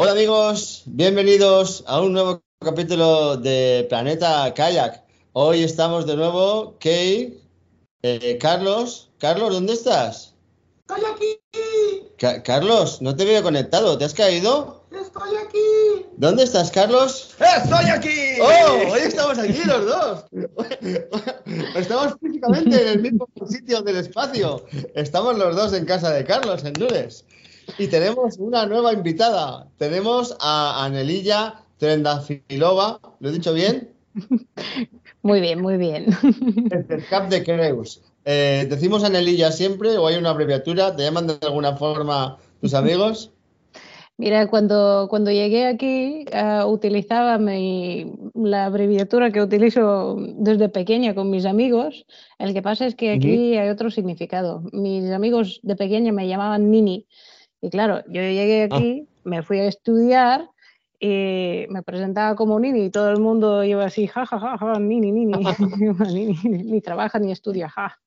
Hola amigos, bienvenidos a un nuevo capítulo de Planeta Kayak. Hoy estamos de nuevo, Kay, eh, Carlos. Carlos, ¿dónde estás? Estoy aquí, Ca- Carlos, no te veo conectado, ¿te has caído? estoy aquí. ¿Dónde estás, Carlos? ¡Estoy aquí! ¡Oh! Hoy estamos aquí los dos. Estamos físicamente en el mismo sitio del espacio. Estamos los dos en casa de Carlos, en Nules. Y tenemos una nueva invitada. Tenemos a Anelilla Trendafilova. ¿Lo he dicho bien? Muy bien, muy bien. El Cap de Creus. Eh, ¿Decimos Anelilla siempre o hay una abreviatura? ¿Te llaman de alguna forma tus amigos? Mira, cuando, cuando llegué aquí ah, utilizaba mi- la abreviatura que utilizo desde pequeña con mis amigos. El que pasa es que aquí hay otro significado. Mis amigos de pequeña me llamaban Nini. Y claro, yo llegué aquí, me fui a estudiar y me presentaba como Nini y todo el mundo iba así, ja, ja, ja, ja, Nini, Nini. Ni trabaja ni estudia, ja.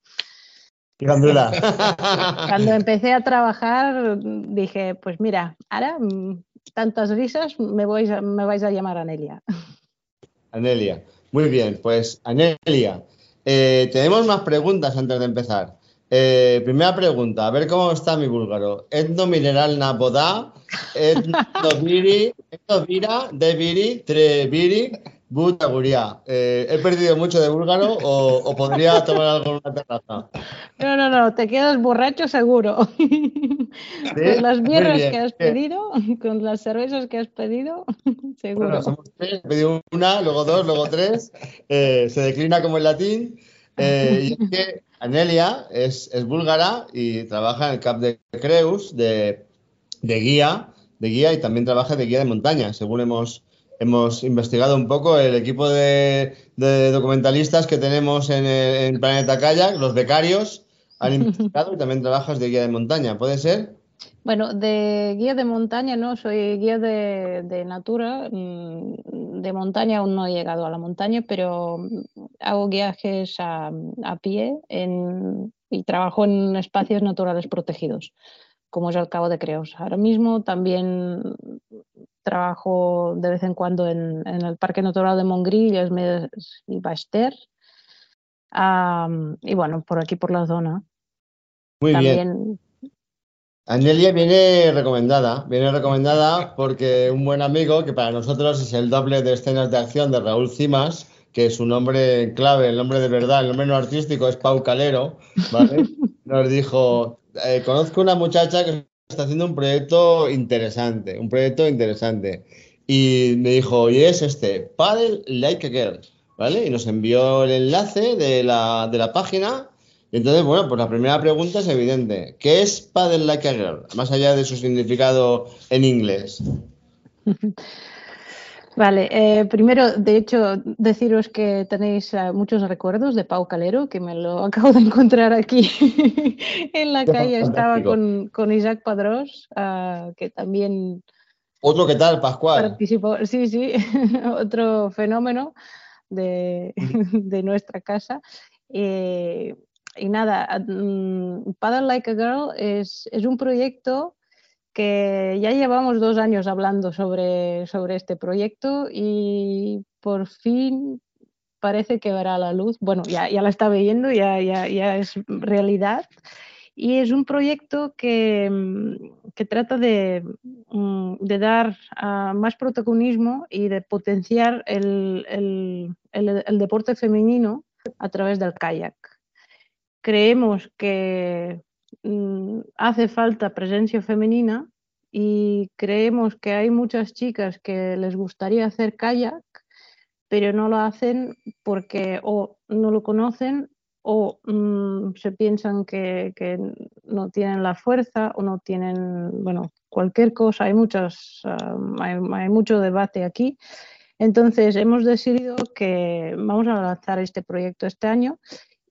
Cuando empecé a trabajar dije, pues mira, ahora mm, tantas risas me, vais a, me vais a llamar Anelia. Anelia. Muy bien, pues Anelia, eh, tenemos más preguntas antes de empezar. Eh, primera pregunta, a ver cómo está mi búlgaro. Etno mineral napoda, etno viri, etno vira, de viri, tre viri, buta guria. Eh, ¿He perdido mucho de búlgaro o, o podría tomar algo en una terraza? No, no, no, te quedas borracho seguro. Con las birras que has pedido, con las cervezas que has pedido, seguro. Bueno, somos tres, he pedido una, luego dos, luego tres. eh, se declina como en latín. eh, y es que Anelia es, es búlgara y trabaja en el Cap de Creus de, de guía, de guía y también trabaja de guía de montaña, según hemos, hemos investigado un poco el equipo de, de documentalistas que tenemos en, el- en Planeta Kayak, los becarios, han investigado y también trabajas de guía de montaña, ¿puede ser? Bueno, de guía de montaña no, soy guía de, de natura. mm, De montaña aún no he llegado a la montaña, pero hago viajes a, a pie en- y trabajo en espacios naturales protegidos, como es el Cabo de Creus. Ahora mismo también trabajo de vez en cuando en, en el Parque Natural de Medes y Baix-Ter. Am, y bueno, por aquí, por la zona. Muy bien. Anelia viene recomendada, viene recomendada porque un buen amigo, que para nosotros es el doble de escenas de acción de Raúl Cimas, que su nombre clave, el nombre de verdad, el nombre no artístico es Pau Calero, ¿vale? Nos dijo, eh, conozco una muchacha que está haciendo un proyecto interesante, un proyecto interesante. Y me dijo, y es este, Paddle Like a Girl, ¿vale? Y nos envió el enlace de la, de la página. Y entonces, bueno, pues la primera pregunta es evidente. ¿Qué es Paddle Like a Girl? Más allá de su significado en inglés. Vale, eh, primero, de hecho, deciros que tenéis eh, muchos recuerdos de Pau Calero, que me lo acabo de encontrar aquí en la calle. Estaba con, con Isaac Padrós, ah, que también Otro que tal, Pascual. participó, sí, sí, otro fenómeno de, de nuestra casa. Eh, y nada, mm, Paddle Like a Girl es, un proyecto que ya llevamos dos años hablando sobre, sobre este proyecto y por fin parece que verá la luz. Bueno, ya, ya la está viendo, ya, ya, ya es realidad. Y es un proyecto que, mm, que trata de, mm, de dar ah, más protagonismo y de potenciar el- el- el deporte femenino a través del kayak. Creemos que mm, hace falta presencia femenina y creemos que hay muchas chicas que les gustaría hacer kayak, pero no lo hacen porque o no lo conocen o mm, se piensan que, no tienen la fuerza o no tienen, bueno, cualquier cosa. Hay, muchas, hay, hay, mucho debate aquí. Entonces, hemos decidido que vamos a lanzar este proyecto este año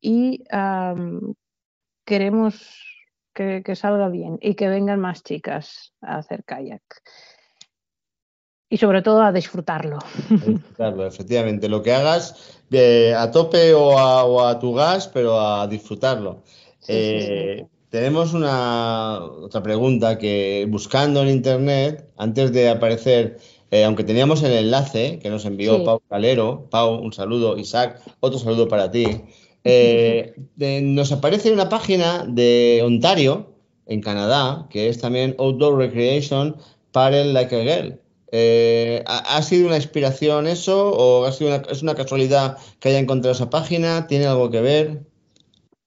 y um, queremos que, que, salga bien y que vengan más chicas a hacer kayak. Y sobre todo a disfrutarlo. A disfrutarlo, efectivamente. Lo que hagas eh, a tope o a, o a, tu gas, pero a disfrutarlo. Sí, eh, sí, sí. Tenemos una otra pregunta que buscando en internet, antes de aparecer, eh, aunque teníamos el enlace que nos envió Sí. Pau Calero, Pau, un saludo, Isaac, otro saludo para ti. Eh, nos aparece una página de Ontario, en Canadá, que es también Outdoor Recreation Paddle Like a Girl. Eh, ¿ha, sido una inspiración eso o ha sido una, es una casualidad que haya encontrado esa página? ¿Tiene algo que ver?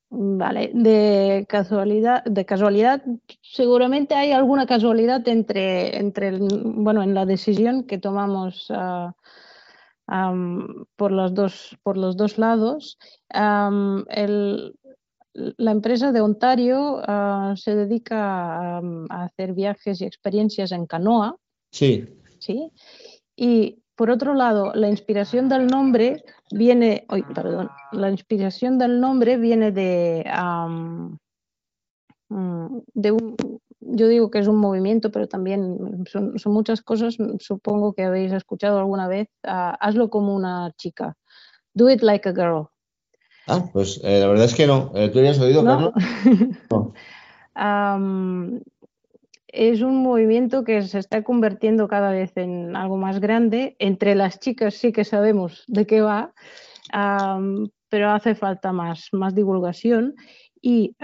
Vale, de casualidad, de casualidad, seguramente hay alguna casualidad entre, entre bueno, en la decisión que tomamos ah, por los dos, por los dos lados. El- la empresa de Ontario ah, se dedica a, a hacer viajes y experiencias en canoa. Sí. ¿sí? Y por otro lado, la inspiración del nombre viene, ay, perdón, la inspiración del nombre viene de, mm, de un, yo digo que es un movimiento, pero también son, son muchas cosas, supongo que habéis escuchado alguna vez, hazlo como una chica, do it like a girl. Ah, pues eh, la verdad es que no. Eh, ¿Tú habías oído, ¿no? Carlos? No. Es un movimiento que se está convirtiendo cada vez en algo más grande. Entre las chicas sí que sabemos de qué va, pero hace falta más, más divulgación. Y,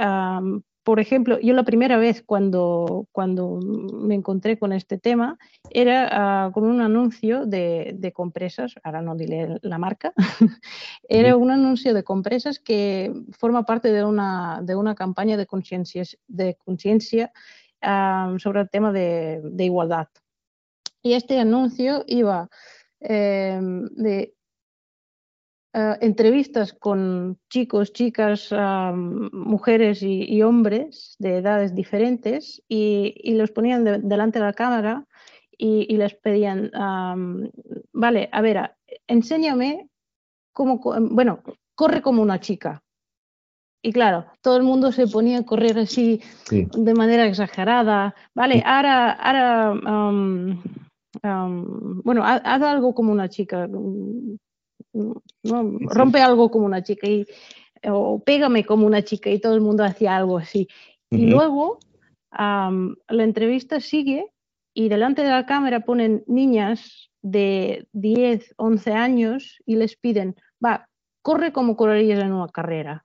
por ejemplo, yo la primera vez cuando, cuando me encontré con este tema era ah, con un anuncio de, de compresas, ahora no diré la marca, era un anuncio de compresas que forma parte de una, de una campaña de conciencia de conciencia ah, sobre el tema de, de igualdad. Y este anuncio iba eh, de eh, entrevistas con chicos, chicas, ah, mujeres y, y hombres de edades diferentes y, y los ponían de- delante de la cámara y, y les pedían, vale, a ver, enséñame cómo, bueno, corre como una chica. Y claro, todo el mundo se ponía a correr así Sí. de manera exagerada. Vale, ahora, ahora bueno, ha- haz algo como una chica. ¿No? Rompe algo como una chica y, o pégame como una chica y todo el mundo hacía algo así. Y luego la entrevista sigue y delante de la cámara ponen niñas de 10, 11 años y les piden, va, corre como correrías en una carrera,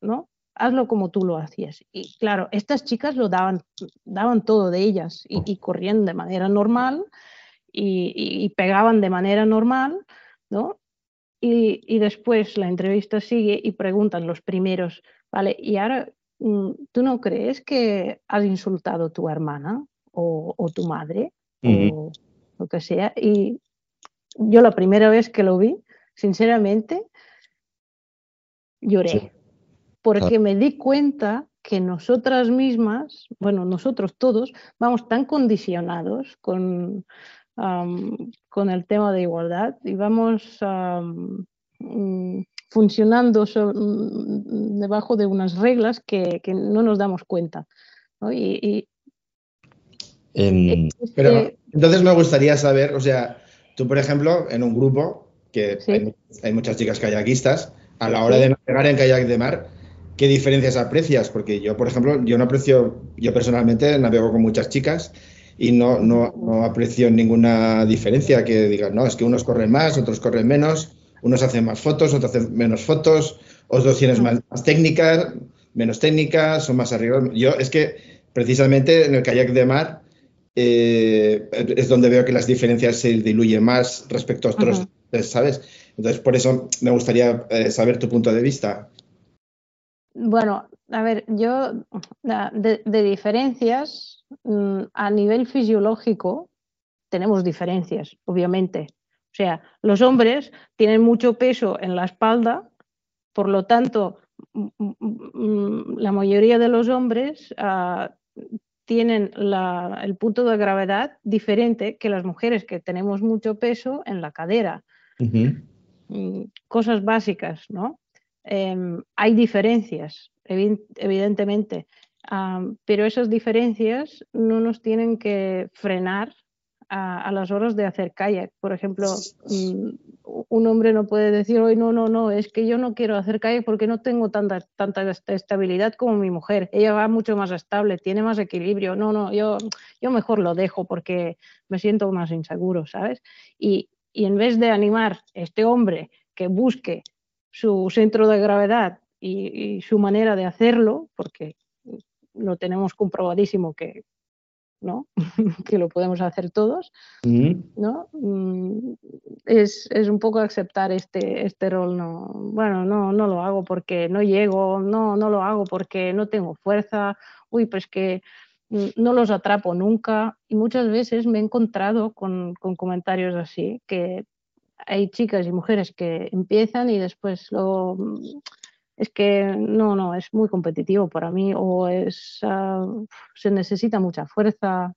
¿no? Hazlo como tú lo hacías. Y claro, estas chicas lo daban, daban todo de ellas y, y corrían de manera normal y, y- y pegaban de manera normal, ¿no? Y, y después la entrevista sigue y preguntan los primeros, ¿vale? Y ahora, mm, ¿tú no crees que has insultado a tu hermana o, o tu madre o lo que sea? Y yo la primera vez que lo vi, sinceramente, lloré. Sí. Porque me di cuenta que nosotras mismas, bueno, nosotros todos, vamos tan condicionados con, am, con el tema de igualdad y vamos am, mm, funcionando so- mm, debajo de unas reglas que, que no nos damos cuenta. ¿no? Y, y Em, este- Pero entonces me gustaría saber, o sea, tú, por ejemplo, en un grupo, que Sí. hay, hay muchas chicas kayakistas, a la hora Sí. de navegar en kayak de mar, ¿qué diferencias aprecias? Porque yo, por ejemplo, yo no aprecio, yo personalmente navego con muchas chicas y no, no, no aprecio ninguna diferencia que digan, no, es que unos corren más, otros corren menos, unos hacen más fotos, otros hacen menos fotos, otros tienes más, más técnicas, menos técnicas, son más arriesgados. Yo es que precisamente en el kayak de mar eh, es donde veo que las diferencias se diluyen más respecto a otros. ¿sabes? Entonces, por eso me gustaría eh, saber tu punto de vista. Bueno, a ver, yo de, de diferencias a nivel fisiológico tenemos diferencias, obviamente. O sea, los hombres tienen mucho peso en la espalda, por lo tanto, mm, mm, la mayoría de los hombres ah, tienen la- el punto de gravedad diferente que las mujeres que tenemos mucho peso en la cadera. Mm, Cosas básicas, ¿no? Em, hay diferencias, evi- evidentemente, am, pero esas diferencias no nos tienen que frenar a, las horas de hacer kayak. Por ejemplo, mm, un hombre no puede decir hoy no, no, no, es que yo no quiero hacer kayak porque no tengo tanta, tanta est- estabilidad como mi mujer. Ella va mucho más estable, tiene más equilibrio. No, no, yo, yo mejor lo dejo porque me siento más inseguro, ¿sabes? Y, y en vez de animar a este hombre que busque su centro de gravedad y, y su manera de hacerlo, porque lo tenemos comprobadísimo que, ¿no? que lo podemos hacer todos, Ujú. ¿no? Mm, Es, es un poco aceptar este, este rol, no, bueno, no, no lo hago porque no llego, no, no lo hago porque no tengo fuerza, uy, pues que mm, no los atrapo nunca. Y muchas veces me he encontrado con, con comentarios así, que hay chicas y mujeres que empiezan y después mm, es que no, no, es muy competitivo para mí o es, ah, se necesita mucha fuerza.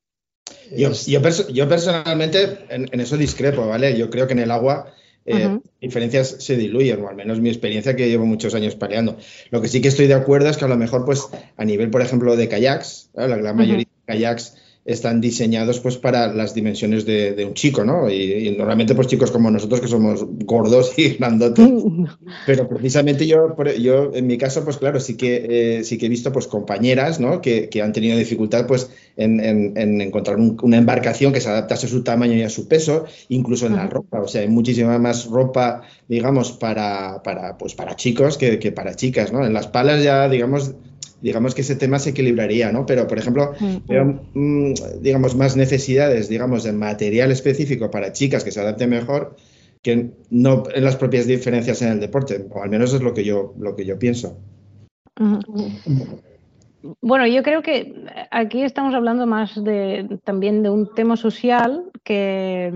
Yo, yo, perso- yo personalmente en, en eso discrepo, ¿vale? Yo creo que en el agua eh, diferencias se diluyen, o al menos mi experiencia que llevo muchos años paleando. Lo que sí que estoy de acuerdo es que a lo mejor, pues, a nivel, por ejemplo, de kayaks, ¿vale? la gran mayoría de kayaks están diseñados pues para las dimensiones de, de un chico, ¿no? Y, y normalmente pues chicos como nosotros que somos gordos y grandotes, pero precisamente yo, yo en mi caso, pues claro, sí que, eh, sí que he visto pues compañeras, ¿no? Que, que han tenido dificultad pues en, en- en encontrar un- una embarcación que se adaptase a su tamaño y a su peso, incluso en la ropa. O sea, hay muchísima más ropa, digamos, para, para, pues, para chicos que, que para chicas, ¿no? En las palas ya, digamos, digamos que ese tema se equilibraría, ¿no? Pero, por ejemplo, veo, mm, digamos, más necesidades, digamos, de material específico para chicas que se adapte mejor que no en las propias diferencias en el deporte, o al menos es lo que yo, lo que yo pienso. Ujú. Bueno, yo creo que aquí estamos hablando más de también de un tema social que,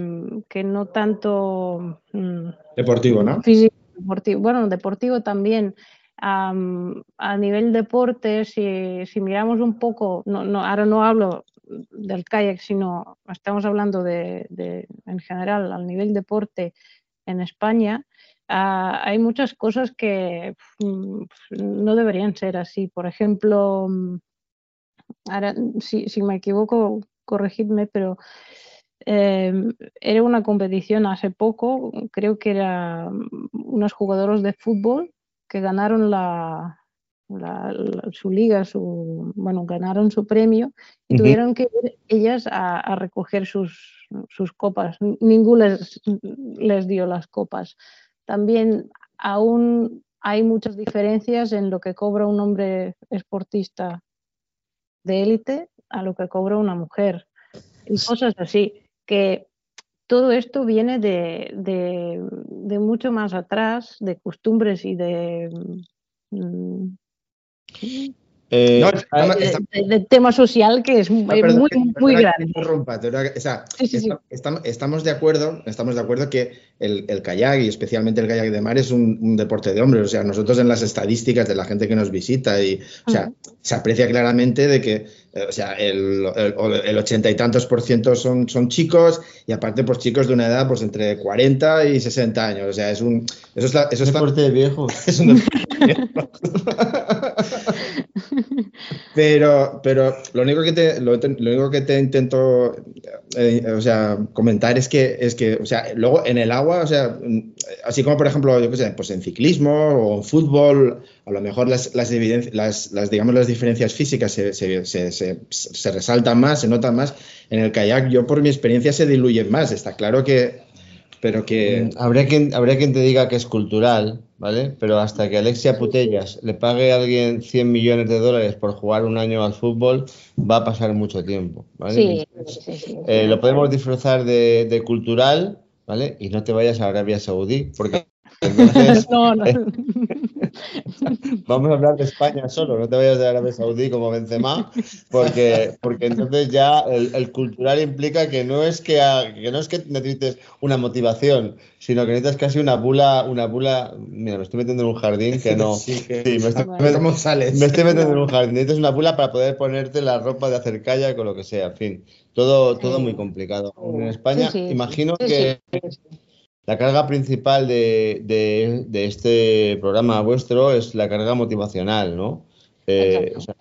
que no tanto mm, Deportivo, ¿no? físico, deportivo. Bueno, deportivo también. A nivel deporte, si, si miramos un poco, no, no, ahora no hablo del kayak, sino estamos hablando de, en general al nivel deporte en España, ah, hay muchas cosas que mm, no deberían ser así. Por ejemplo, mm, ahora, si, si me equivoco, corregidme, pero eh, era una competición hace poco, creo que era mm, unos jugadores de fútbol que ganaron la, la- la- su liga, su, bueno, ganaron su premio y tuvieron que ir ellas a, a recoger sus, sus copas. Ninguno les, les dio las copas. También aún hay muchas diferencias en lo que cobra un hombre esportista de élite a lo que cobra una mujer y cosas así, que todo esto viene de, mucho más atrás, de costumbres y de, mm, Eh, No, está- está- de- de tema social que es No, perdón muy, que- muy que grande. interrumpa, te voy a- o sea, Sí, sí, sí. esta- estam- estamos de acuerdo, estamos de acuerdo que el, el kayak y especialmente el kayak de mar es un, un deporte de hombres. O sea, nosotros en las estadísticas de la gente que nos visita y, o sea, se aprecia claramente de que, eh, o sea, el, ochenta y tantos por ciento son, son chicos y aparte, pues chicos de una edad, pues entre 40 y 60 años. O sea, es un, eso está, eso está, deporte de viejos. es un Pero, pero lo único que te, lo, lo único que te intento eh, o sea, comentar es que, es que, o sea, luego en el agua, o sea, mm, así como por ejemplo, yo qué sé, pues en ciclismo o en fútbol, a lo mejor las, las, las, las, digamos, las diferencias físicas se, se, se, se- se resaltan más, se notan más. En el kayak, yo por mi experiencia se diluyen más. Está claro que, pero que, Mm, Habría quien, habría quien te diga que es cultural, ¿vale? Pero hasta que Alexia Putellas le pague a alguien 100 millones de dólares por jugar un año al fútbol, va a pasar mucho tiempo, ¿vale? Sí, Entonces, sí, sí. eh, lo podemos disfrazar de, de cultural, ¿vale? Y no te vayas a Arabia Saudí, porque entonces No, no. Vamos a hablar de España solo, no te vayas de Arabia Saudí como Benzema, porque, porque entonces ya el, el cultural implica que no es que, a- que no es que necesites una motivación, sino que necesitas casi una bula, una bula. Mira, me estoy metiendo en un jardín que no. Sí, que- Sí, me estoy, metiendo en un jardín. Necesitas una bula para poder ponerte la ropa de hacer calla con lo que sea. En fin, todo, todo muy complicado. En España, Sí, sí, imagino sí, que sí. La carga principal de, de- de este programa vuestro es la carga motivacional, ¿no? Eh, o sea,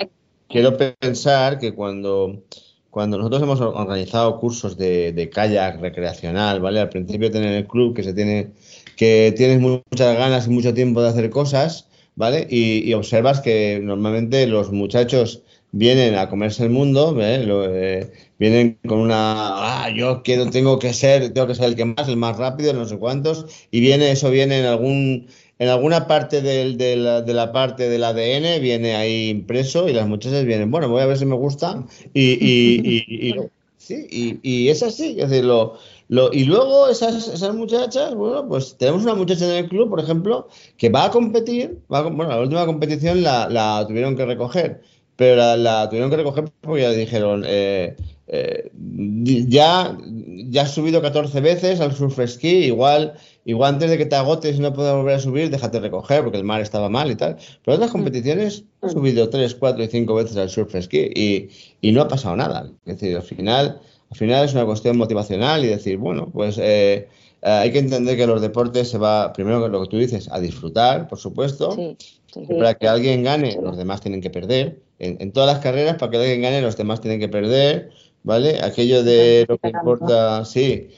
quiero pensar que cuando, cuando nosotros hemos or- organizado cursos de, de kayak recreacional, ¿vale? Al principio tener el club que se tiene, que tienes mu- muchas ganas y mucho tiempo de hacer cosas, ¿vale? Y, y observas que normalmente los muchachos vienen a comerse el mundo, ¿eh? Eh, vienen con una, ah, yo quiero, tengo que ser, tengo que ser el que más, el más rápido, no sé cuántos, y viene, eso viene en algún, en alguna parte del- de, la, de la parte del ADN, viene ahí impreso, y las muchachas vienen, bueno, voy a ver si me gusta, y, y, y- sí, y, es así, lo, y luego esas, esas muchachas, bueno, pues tenemos una muchacha en el club, por ejemplo, que va a competir, va a bueno, la última competición la tuvieron que recoger, pero la, la tuvieron que recoger porque ya dijeron, eh, eh, ya, ya has subido 14 veces al surf ski, igual, igual antes de que te agotes y no puedas volver a subir, déjate recoger porque el mar estaba mal y tal. Pero otras competiciones han subido 3, 4 y 5 veces al surf ski y, y no ha pasado nada. Es decir, al final, al final es una cuestión motivacional y decir, bueno, pues eh, eh, hay que entender que los deportes se va, primero lo que tú dices, a disfrutar, por supuesto. Sí, sí. Y para que alguien gane, los demás tienen que perder. En, en todas las carreras, para que alguien gane, los demás tienen que perder, ¿vale? Aquello de lo que importa, sí,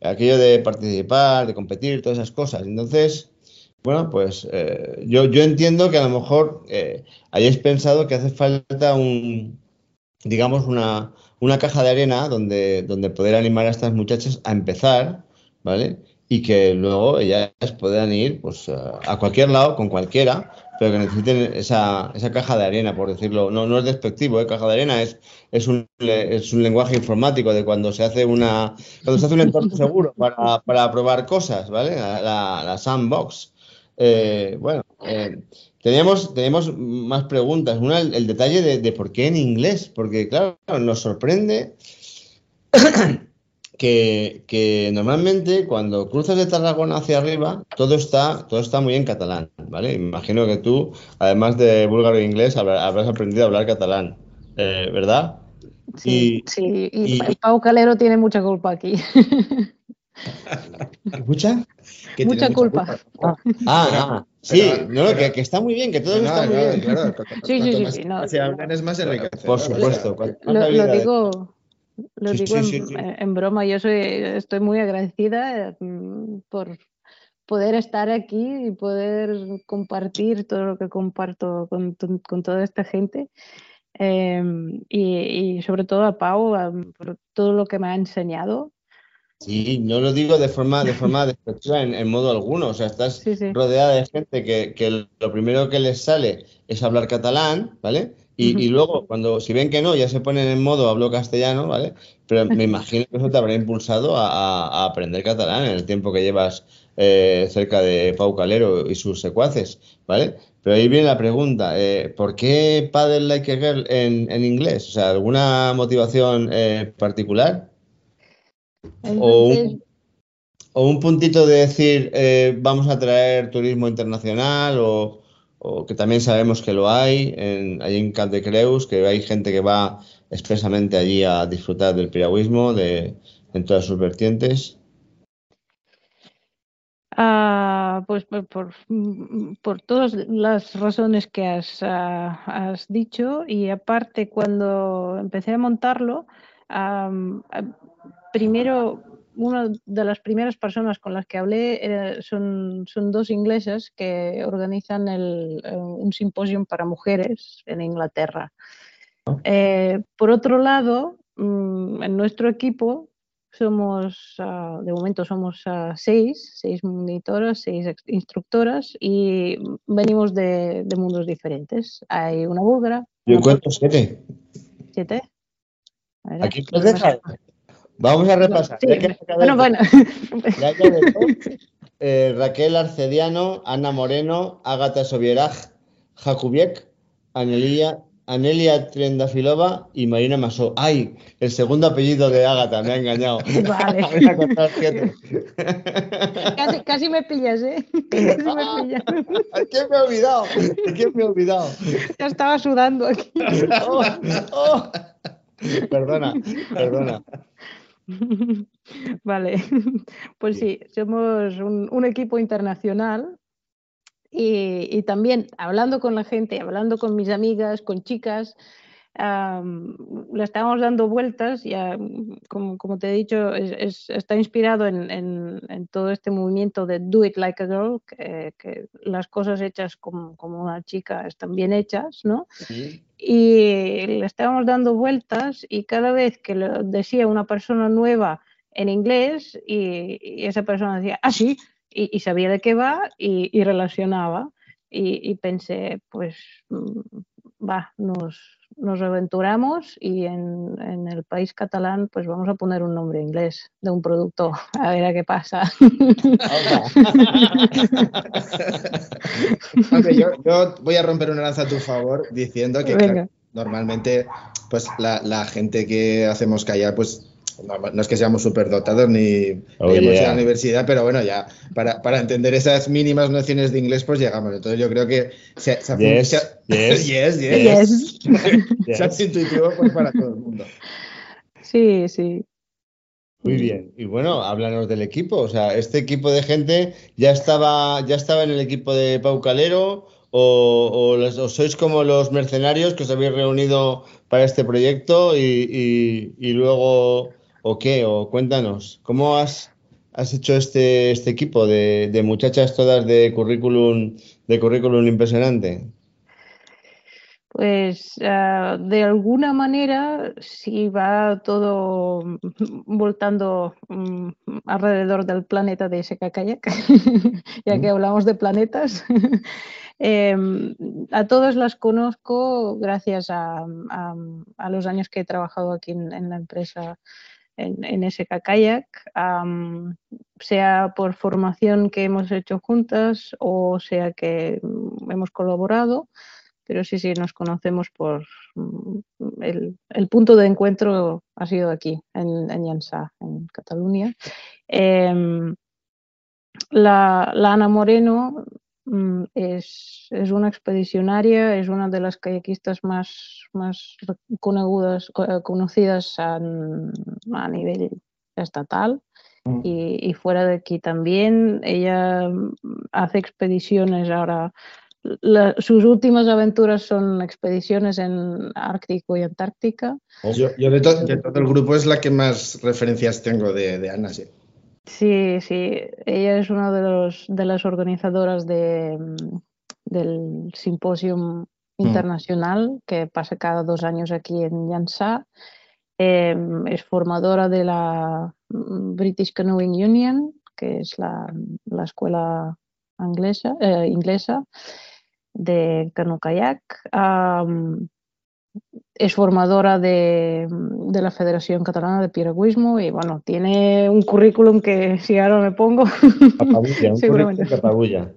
aquello de participar, de competir, todas esas cosas. Entonces, bueno, pues eh, yo, yo entiendo que a lo mejor eh, hayáis pensado que hace falta un, digamos, una, una caja de arena donde, donde poder animar a estas muchachas a empezar, ¿vale? Y que luego ellas puedan ir pues, a a cualquier lado, con cualquiera, pero que necesiten esa, esa caja de arena, por decirlo. No, no es despectivo, ¿eh? Caja de arena es, es, un, es un lenguaje informático de cuando se hace una cuando se hace un entorno seguro para, para probar cosas, ¿vale? La, la- la sandbox. Eh, bueno, eh, teníamos, teníamos más preguntas. Una, el, el detalle de, de por qué en inglés, porque claro, nos sorprende que, que normalmente cuando cruzas de Tarragona hacia arriba, todo está, todo está muy en catalán, ¿vale? Imagino que tú, además de búlgaro e inglés, habrá- habrás aprendido a hablar catalán, eh, ¿verdad? Sí, Y- sí, y, y- el Pau Calero tiene mucha culpa aquí. Tiene Mucha culpa. Ah, ah, sí, pero- no, pero- que, que está muy bien, que todo No, está muy bien. claro, Sí, sí, sí, más no, hablan es más enriquecedor. Por supuesto. Lo, digo, lo Sí, digo sí, en, sí, en broma, yo soy, estoy muy agradecida mm, por poder estar aquí y poder compartir todo lo que comparto con, con toda esta gente. Em, y, y sobre todo a Pau por todo lo que me ha enseñado. Sí, no lo digo de forma, de forma despectiva en, en modo alguno. O sea, estás Sí, sí. rodeada de gente que, que lo primero que les sale es hablar catalán, ¿vale? Y, luego, cuando si ven que no, ya se ponen en modo hablo castellano, ¿vale? Pero me imagino que eso te habrá impulsado a, a- a aprender catalán en el tiempo que llevas eh, cerca de Pau Calero y sus secuaces, ¿vale? Pero ahí viene la pregunta, eh, ¿por qué Paddle Like a Girl en, en inglés? O sea, ¿alguna motivación eh, particular? O un, o un puntito de decir, eh, vamos a traer turismo internacional o, o que también sabemos que lo hay en, allí en Cap de Creus, que hay gente que va expresamente allí a disfrutar del piragüismo de, en todas sus vertientes. Ah, pues por, por, todas las razones que has, ah, has dicho y aparte cuando empecé a montarlo, primero una de las primeras personas con las que hablé era- son, son dos inglesas que organizan el, eh, un simposio para mujeres en Inglaterra. Eh, por otro lado, mm, en nuestro equipo somos, ah, de momento somos ah, seis, seis monitoras, seis instructoras y venimos de, de mundos diferentes. Hay una búlgara, Yo encuentro siete. siete. Ver, Aquí más- deja. Vamos a repasar. Sí, Ya Bueno, bueno, ya- eh, Raquel Arcediano, Ana Moreno, Ágata Sobieraj, Jakubiek, Anelia, Anelia Trendafilova y Marina Masó. ¡Ay! El segundo apellido de Ágata, me ha engañado. Vale. Voy a contar siete. Casi, casi me pillas, ¿eh? Casi me pillas. ¿De quién me he olvidado? ¿De quién me he olvidado? Ya estaba sudando aquí. Oh, oh. Perdona, perdona. Vale, pues sí, somos un, un equipo internacional y, y también hablando con la gente, hablando con mis amigas, con chicas, am, le estamos dando vueltas, ya, como, como te he dicho, es- es- está inspirado en, en- en todo este movimiento de Do It Like a Girl, que, que las cosas hechas como, como una chica están bien hechas, ¿no? y le estábamos dando vueltas y cada vez que lo decía una persona nueva en inglés y, y esa persona decía, ah, sí, y, y sabía de qué va y, y relacionaba. Y, y pensé, pues mm, va, nos, nos aventuramos y en, en el país catalán pues vamos a poner un nombre inglés de un producto, a ver a qué pasa. Yo, yo voy a romper una lanza a tu favor diciendo que claro, normalmente pues la, la gente que hacemos callar pues no, no es que seamos súper dotados ni Oh, yeah. a la universidad, pero bueno, ya para, para entender esas mínimas nociones de inglés pues llegamos. Entonces yo creo que se, se hace Yes, se- yes, yes, yes. Yes. Se hace intuitivo pues, para todo el mundo. Sí, sí. Muy bien. Y bueno, háblanos del equipo. O sea, ¿este equipo de gente ya estaba, ya estaba en el equipo de Pau Calero? ¿O, o los- o sois como los mercenarios que os habéis reunido para este proyecto y, y- y luego, o qué? O cuéntanos, ¿cómo has, has hecho este, este equipo de, de muchachas todas de currículum, de currículum impresionante? Pues ah, de alguna manera sí va todo voltando mm, alrededor del planeta de SK Kayak, ya que hablamos de planetas. Em, a todas las conozco gracias a, a- a los años que he trabajado aquí en, en la empresa en, en SK Kayak, sea por formación que hemos hecho juntas o sea que mm, hemos colaborado pero sí, sí, nos conocemos por mm, el, punto de encuentro ha sido aquí, en, en en Cataluña. Em, la, Ana Moreno es, es una expedicionaria, es una de las kayakistas más, más conegudas- co- conocidas a, a nivel estatal. Y, y fuera de aquí también, ella mm, hace expediciones ahora la- sus últimas aventuras son expediciones en Ártico y Antártica. Yo, yo de, to- de todo el grupo es la que más referencias tengo de, de Ana, sí. Sí, sí, ella es una de, los, de las organizadoras de, mm, del Simposium Internacional que pasa cada dos años aquí en Llançà. Eh, es formadora de la mm, British Canoeing Union, que es la, la escuela inglesa, eh, inglesa de canoe kayak. Am, es formadora de, de la Federación Catalana de Piragüismo y bueno, tiene un currículum que si ahora me pongo, Papabulla, un Seguramente. papabulla.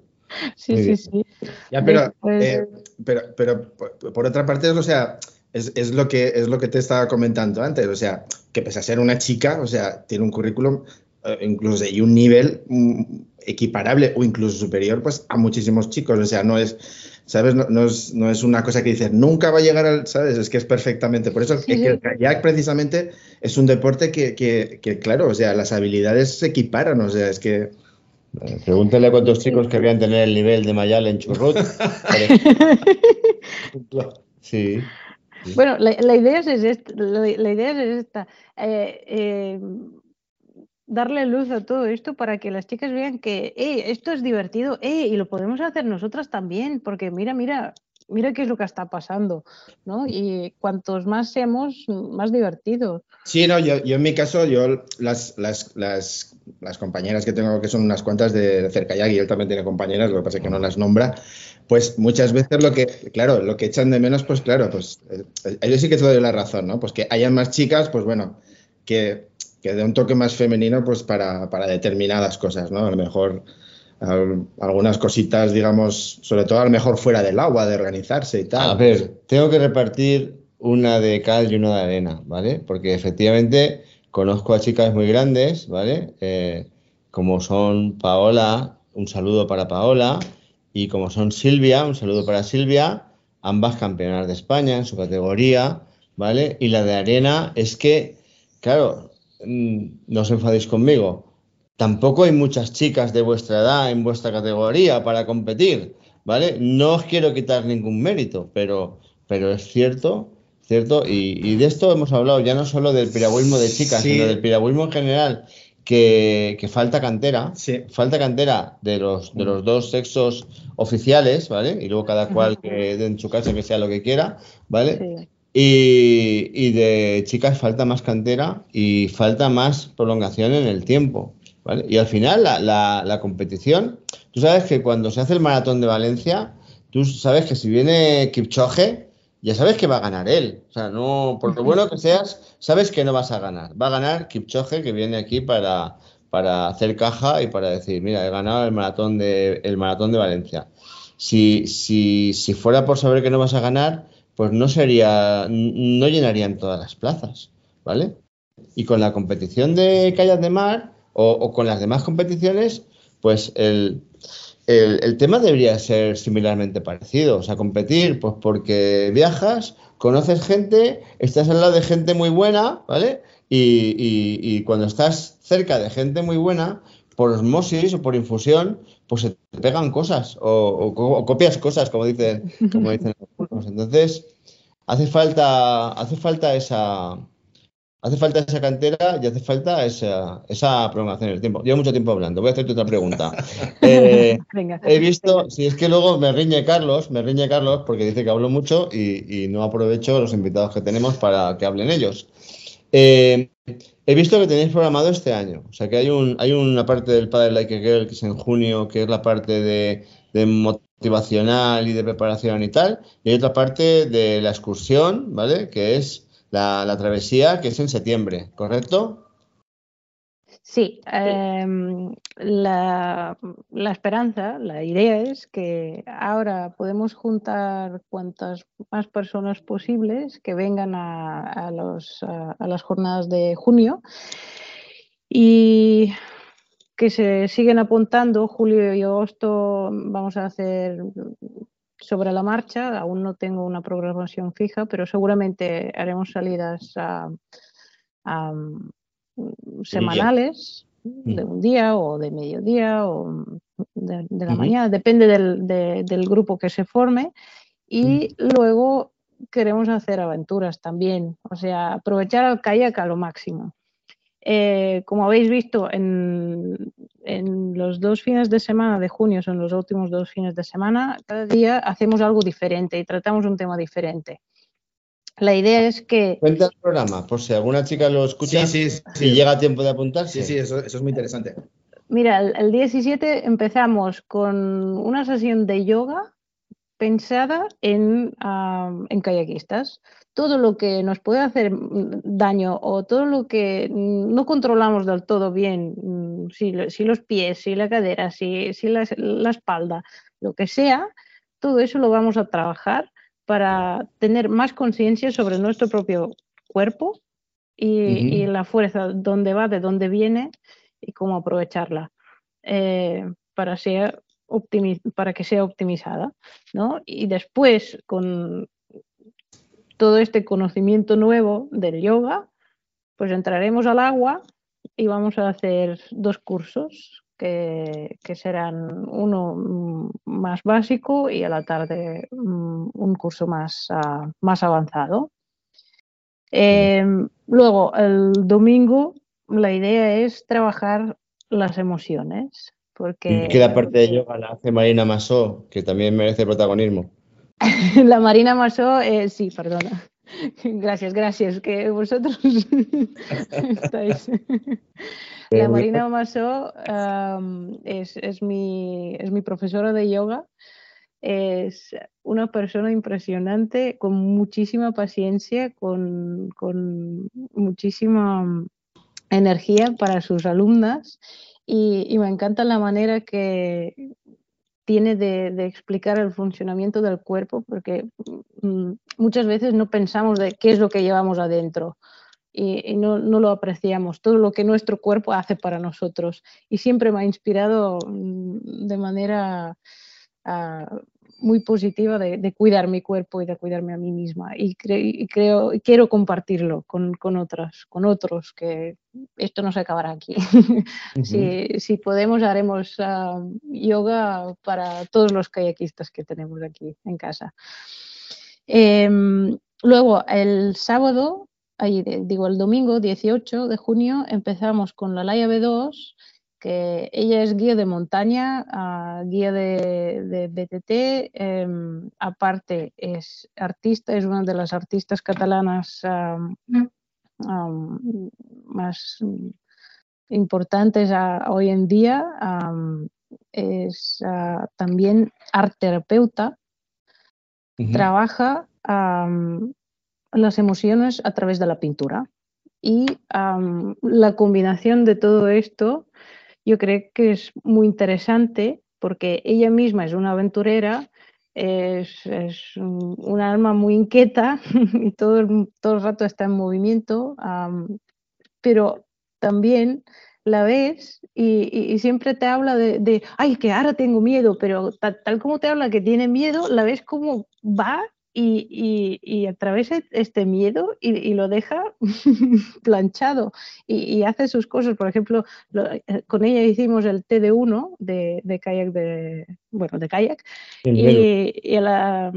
sí, Muy sí, bien. sí. Ya, pero, Después- eh, pero, pero por, por otra parte, o sea, es, es lo que, es lo que te estaba comentando antes, o sea, que pese a ser una chica, o sea, tiene un currículum eh, incluso y un nivel mm, equiparable o incluso superior pues a muchísimos chicos, o sea, no es, ¿sabes? No, no es, no es una cosa que dices, nunca va a llegar al, ¿sabes? Es que es perfectamente, por eso Sí, es que sí. el kayak precisamente es un deporte que, que, que, claro, o sea, las habilidades se equiparan, o sea, es que... Eh, Pregúntale a cuántos chicos querrían tener el nivel de Mayal en Churrut. Sí. Bueno, la, la idea es, es esta, la, la idea es esta, eh, eh, darle luz a todo esto para que las chicas vean que "Eh, esto es divertido eh, y lo podemos hacer nosotras también, porque mira, mira, mira qué es lo que está pasando, ¿no? Y cuantos más seamos, más divertido. Sí, no, yo, yo en mi caso, yo las, las, las, las compañeras que tengo, que son unas cuantas de hacer kayak, y él también tiene compañeras, lo que pasa es que no las nombra, pues muchas veces lo que, claro, lo que echan de menos, pues claro, pues eh, a ellos sí que te doy la razón, ¿no? Pues que hayan más chicas, pues bueno, que, que dé un toque más femenino pues para, para determinadas cosas, ¿no? A lo mejor al- algunas cositas, digamos, sobre todo a lo mejor fuera del agua, de organizarse y tal. A ver, tengo que repartir una de cal y una de arena, ¿vale? Porque efectivamente conozco a chicas muy grandes, ¿vale? Eh, como son Paola, un saludo para Paola, y como son Silvia, un saludo para Silvia, ambas campeonas de España en su categoría, ¿vale? Y la de arena es que, claro, no os enfadéis conmigo, tampoco hay muchas chicas de vuestra edad en vuestra categoría para competir, ¿vale? No os quiero quitar ningún mérito, pero, pero es cierto, cierto, y, y de esto hemos hablado ya no solo del piragüismo de chicas, Sí. sino del piragüismo en general, que, que falta cantera, Sí. falta cantera de los, de los dos sexos oficiales, ¿vale? Y luego cada cual que en su casa que sea lo que quiera, ¿vale? Sí. Y, y de chicas falta más cantera y falta más prolongación en el tiempo. ¿vale? Y al final la, la- la competición, tú sabes que cuando se hace el maratón de Valencia, tú sabes que si viene Kipchoge, ya sabes que va a ganar él. O sea, no, por lo bueno que seas, sabes que no vas a ganar. Va a ganar Kipchoge que viene aquí para, para hacer caja y para decir, mira, he ganado el maratón de, el maratón de Valencia. Si, si, si fuera por saber que no vas a ganar, pues no sería, no llenarían todas las plazas, ¿vale? Y con la competición de kayak de mar o, con las demás competiciones, pues el, el, tema debería ser similarmente parecido. O sea, competir, pues porque viajas, conoces gente, estás al lado de gente muy buena, ¿vale? Y- y cuando estás cerca de gente muy buena, por osmosis o por infusión, pues se te pegan cosas o, o co- o copias cosas, como dicen, como dicen algunos. Entonces, hace falta, hace falta esa, hace falta esa cantera y hace falta esa, esa prolongación del tiempo. Llevo mucho tiempo hablando, voy a hacerte otra pregunta. Eh, Venga. He visto, si es que luego me riñe Carlos, me riñe Carlos porque dice que hablo mucho y, y no aprovecho los invitados que tenemos para que hablen ellos. Eh, he visto que tenéis programado este año, o sea que hay, un, hay una parte del Padre Like a Girl que es en junio, que es la parte de, motivacional y de preparación y tal, y hay otra parte de la excursión, ¿vale? Que es la travesía, que es en septiembre, ¿correcto? Sí, em, la, la esperanza, la idea es que ahora podemos juntar cuantas más personas posibles que vengan a, a los, a, a las jornadas de junio y que se siguen apuntando. Julio y agosto vamos a hacer sobre la marcha. Aún no tengo una programación fija, pero seguramente haremos salidas a- a, semanales de un día o de mediodía o de, de la mañana, depende del, de- del grupo que se forme. Y luego queremos hacer aventuras también, o sea, aprovechar al kayak a lo máximo. Eh, como habéis visto, en, en los dos fines de semana de junio, son los últimos dos fines de semana, cada día hacemos algo diferente y tratamos un tema diferente. La idea es que Cuenta el programa, por si alguna chica lo escucha Sí, sí, sí. y llega a tiempo de apuntarse. Sí, sí, eso, eso es muy interesante. Mira, el, el 17 empezamos con una sesión de yoga pensada en, en kayakistas. Todo lo que nos puede hacer daño o todo lo que no controlamos del todo bien, mm, si, lo- si los pies, si la cadera, si, si la, la espalda, lo que sea, todo eso lo vamos a trabajar para tener más conciencia sobre nuestro propio cuerpo y, la fuerza, dónde va, de dónde viene y cómo aprovecharla eh, para, ser para que sea optimizada. ¿no? Y después, con todo este conocimiento nuevo del yoga, pues entraremos al agua y vamos a hacer dos cursos que, que serán uno mm, más básico y a la tarde mm, un curso más, ah, más avanzado. Eh, luego, el domingo, la idea es trabajar las emociones, porque Que la parte de yoga la hace Marina Masó, que también merece protagonismo. la Marina Masó, eh, sí, perdona. Gracias, gracias, que vosotros estáis. La Marina Masó es, es mi, es mi profesora de yoga. Es una persona impresionante, con muchísima paciencia, con, con muchísima energía para sus alumnas. Y, y me encanta la manera que tiene de, de, explicar el funcionamiento del cuerpo, porque mm, muchas veces no pensamos de qué es lo que llevamos adentro y, y no, no, lo apreciamos, todo lo que nuestro cuerpo hace para nosotros. Y siempre me ha inspirado mm, de manera uh, muy positiva de, de, cuidar mi cuerpo y de cuidarme a mí misma. Y, cre y creo, y quiero compartirlo con, con, otras, con otros, que esto no se acabará aquí. Uh -huh. si, si, podemos, haremos uh, yoga para todos los kayakistas que tenemos aquí en casa. Eh, luego, el sábado, ahí, digo, el domingo 18 de junio, empezamos con la Laia B2 que ella es guía de montaña, uh, guía de, de BTT, eh, aparte es artista, es una de las artistas catalanas um, um, más importantes hoy en día, um, es uh, también art terapeuta, uh -huh. trabaja las emociones a través de la pintura. Y la combinación de todo esto yo creo que es muy interesante porque ella misma es una aventurera, es, es un alma muy inquieta y todo todo el rato está en movimiento, pero también la ves y, siempre te habla de, de, ay, que ahora tengo miedo, pero tal, tal, como te habla que tiene miedo, la ves como va y, y, y atraviesa este miedo y, y lo deja planchado y, hace sus cosas. Por ejemplo, lo, eh, con ella hicimos el TD1 de, de kayak, de, bueno, de kayak, y, la,